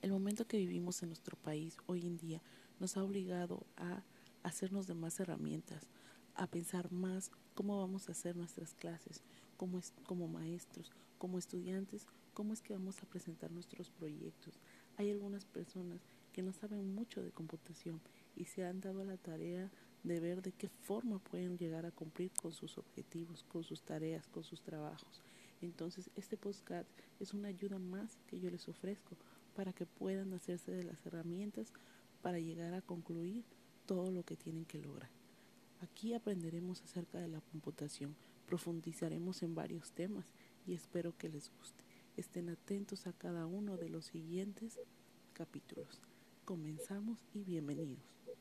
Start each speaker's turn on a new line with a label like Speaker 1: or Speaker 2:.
Speaker 1: El momento que vivimos en nuestro país hoy en día nos ha obligado a hacernos de más herramientas, a pensar más cómo vamos a hacer nuestras clases, como, como maestros, como estudiantes, cómo es que vamos a presentar nuestros proyectos. Hay algunas personas que no saben mucho de computación y se han dado la tarea de ver de qué forma pueden llegar a cumplir con sus objetivos, con sus tareas, con sus trabajos. Entonces, este podcast es una ayuda más que yo les ofrezco para que puedan hacerse de las herramientas para llegar a concluir todo lo que tienen que lograr. Aquí aprenderemos acerca de la computación, profundizaremos en varios temas y espero que les guste. Estén atentos a cada uno de los siguientes capítulos. Comenzamos y bienvenidos.